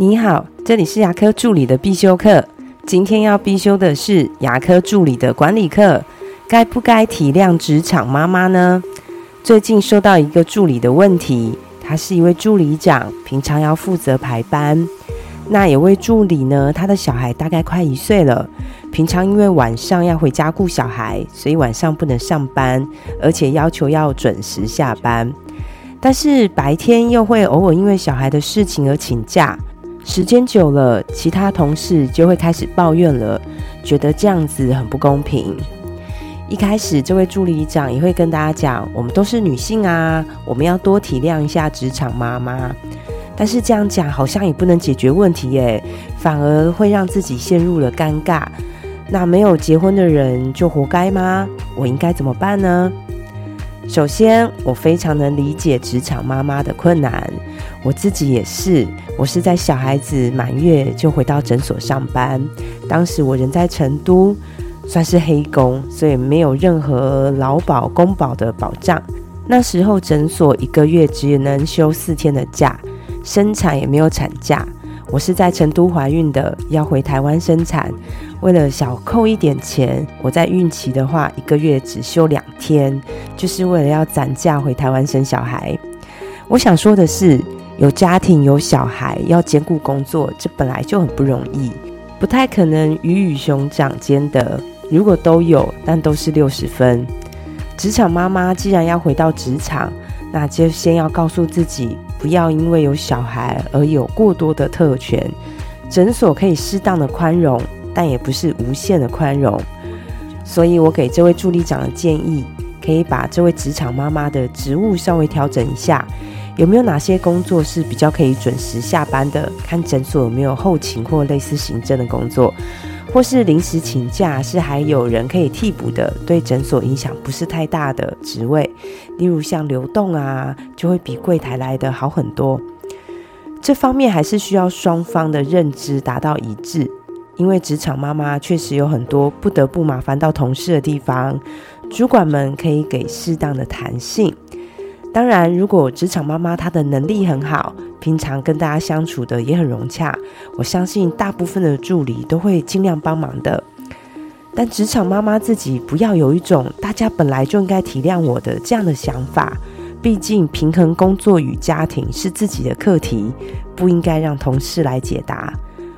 你好，这里是牙科助理的必修课。今天要必修的是牙科助理的管理课。该不该体谅职场妈妈呢？最近收到一个助理的问题，他是一位助理长，平常要负责排班。那有位助理呢，他的小孩大概快一岁了，平常因为晚上要回家顾小孩，所以晚上不能上班，而且要求要准时下班。但是白天又会偶尔因为小孩的事情而请假。时间久了，其他同事就会开始抱怨了，觉得这样子很不公平。一开始，这位助理长也会跟大家讲，我们都是女性啊，我们要多体谅一下职场妈妈。但是这样讲好像也不能解决问题耶，反而会让自己陷入了尴尬。那没有结婚的人就活该吗？我应该怎么办呢？首先，我非常能理解职场妈妈的困难，我自己也是。我是在小孩子满月就回到诊所上班，当时我人在成都，算是黑工，所以没有任何劳保、公保的保障。那时候诊所一个月只能休四天的假，生产也没有产假。我是在成都怀孕的，要回台湾生产。为了小扣一点钱，我在孕期的话，一个月只休两天，就是为了要攒假回台湾生小孩。我想说的是，有家庭有小孩要兼顾工作，这本来就很不容易，不太可能鱼与熊掌兼得。如果都有，但都是六十分。职场妈妈既然要回到职场，那就先要告诉自己。不要因为有小孩而有过多的特权。诊所可以适当的宽容，但也不是无限的宽容。所以我给这位助理长的建议，可以把这位职场妈妈的职务稍微调整一下。有没有哪些工作是比较可以准时下班的？看诊所有没有后勤或类似行政的工作。或是临时请假，是还有人可以替补的，对诊所影响不是太大的职位，例如像流动啊，就会比柜台来的好很多。这方面还是需要双方的认知达到一致，因为职场妈妈确实有很多不得不麻烦到同事的地方，主管们可以给适当的弹性。当然，如果职场妈妈她的能力很好，平常跟大家相处的也很融洽，我相信大部分的助理都会尽量帮忙的。但职场妈妈自己不要有一种大家本来就应该体谅我的这样的想法，毕竟平衡工作与家庭是自己的课题，不应该让同事来解答。